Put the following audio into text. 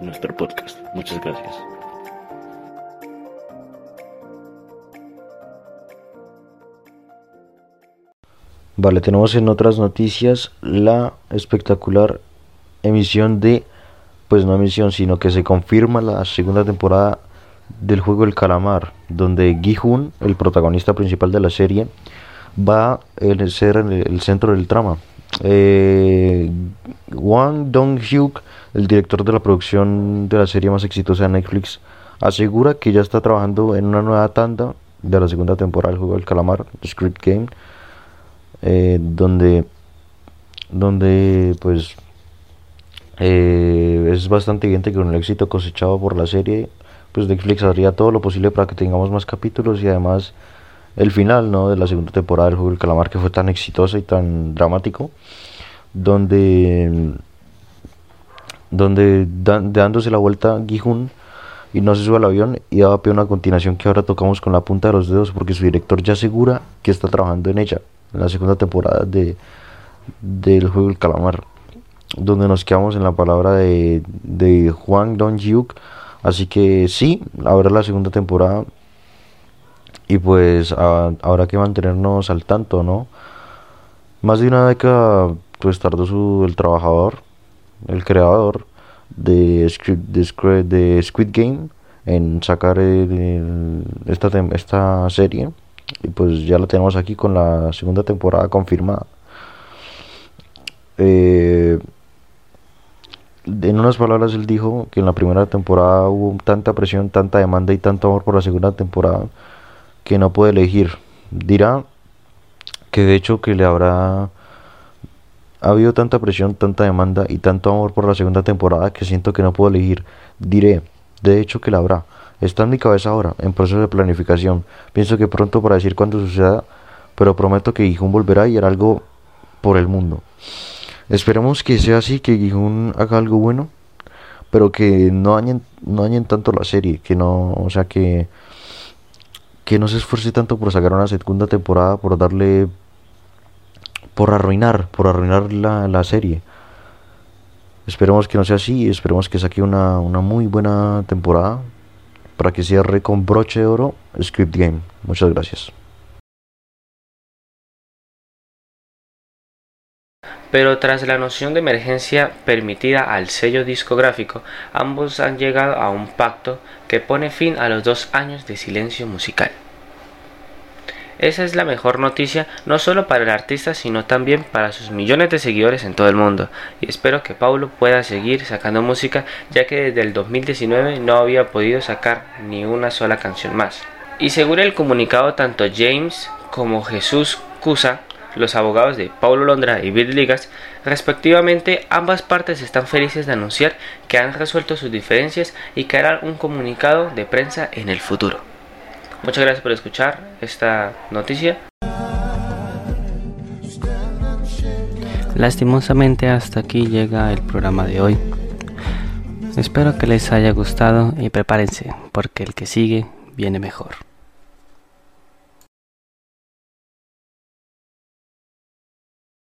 nuestro podcast. Muchas gracias. Vale, tenemos en otras noticias la espectacular emisión de, pues no emisión, sino que se confirma la segunda temporada del juego El Calamar, donde Gi-hun, el protagonista principal de la serie, va a ser el, el centro del trama. Eh, Wang Dong-hyuk, el director de la producción de la serie más exitosa de Netflix, asegura que ya está trabajando en una nueva tanda de la segunda temporada del juego del calamar, Squid Game, eh, donde, donde pues eh, es bastante evidente que con el éxito cosechado por la serie, pues Netflix haría todo lo posible para que tengamos más capítulos y además el final ¿no? de la segunda temporada del juego del calamar que fue tan exitoso y tan dramático donde donde dándose la vuelta Gijun y no se sube al avión y daba pie a una continuación que ahora tocamos con la punta de los dedos porque su director ya asegura que está trabajando en ella en la segunda temporada de del juego del calamar donde nos quedamos en la palabra de, de Juan Don Hyuk así que sí ahora la segunda temporada y pues habrá que mantenernos al tanto, ¿no? Más de una década pues tardó su, el trabajador, el creador de, de, de Squid Game en sacar esta, esta serie y pues ya la tenemos aquí con la segunda temporada confirmada. Eh, en unas palabras él dijo que en la primera temporada hubo tanta presión, tanta demanda y tanto amor por la segunda temporada que no puede elegir. Dirá que de hecho que le habrá ha habido tanta presión, tanta demanda y tanto amor por la segunda temporada que siento que no puedo elegir. Diré, de hecho que la habrá. Está en mi cabeza ahora, en proceso de planificación. Pienso que pronto para decir cuándo suceda, pero prometo que Gijón volverá y hará algo por el mundo. Esperemos que sea así, que Gijón haga algo bueno, pero que no dañen, no dañen tanto la serie, que no, o sea que que no se esfuerce tanto por sacar una segunda temporada, por darle, por arruinar, por arruinar la, la serie. Esperemos que no sea así, esperemos que saque una, una muy buena temporada para que cierre con broche de oro Script Game. Muchas gracias. Pero tras la noción de emergencia permitida al sello discográfico, ambos han llegado a un pacto que pone fin a los dos años de silencio musical. Esa es la mejor noticia no solo para el artista sino también para sus millones de seguidores en todo el mundo y espero que Paulo pueda seguir sacando música ya que desde el 2019 no había podido sacar ni una sola canción más. Y según el comunicado tanto James como Jesús Cusa los abogados de Paulo Londra y Bill Ligas, respectivamente, ambas partes están felices de anunciar que han resuelto sus diferencias y que harán un comunicado de prensa en el futuro. Muchas gracias por escuchar esta noticia. Lastimosamente hasta aquí llega el programa de hoy. Espero que les haya gustado y prepárense porque el que sigue viene mejor.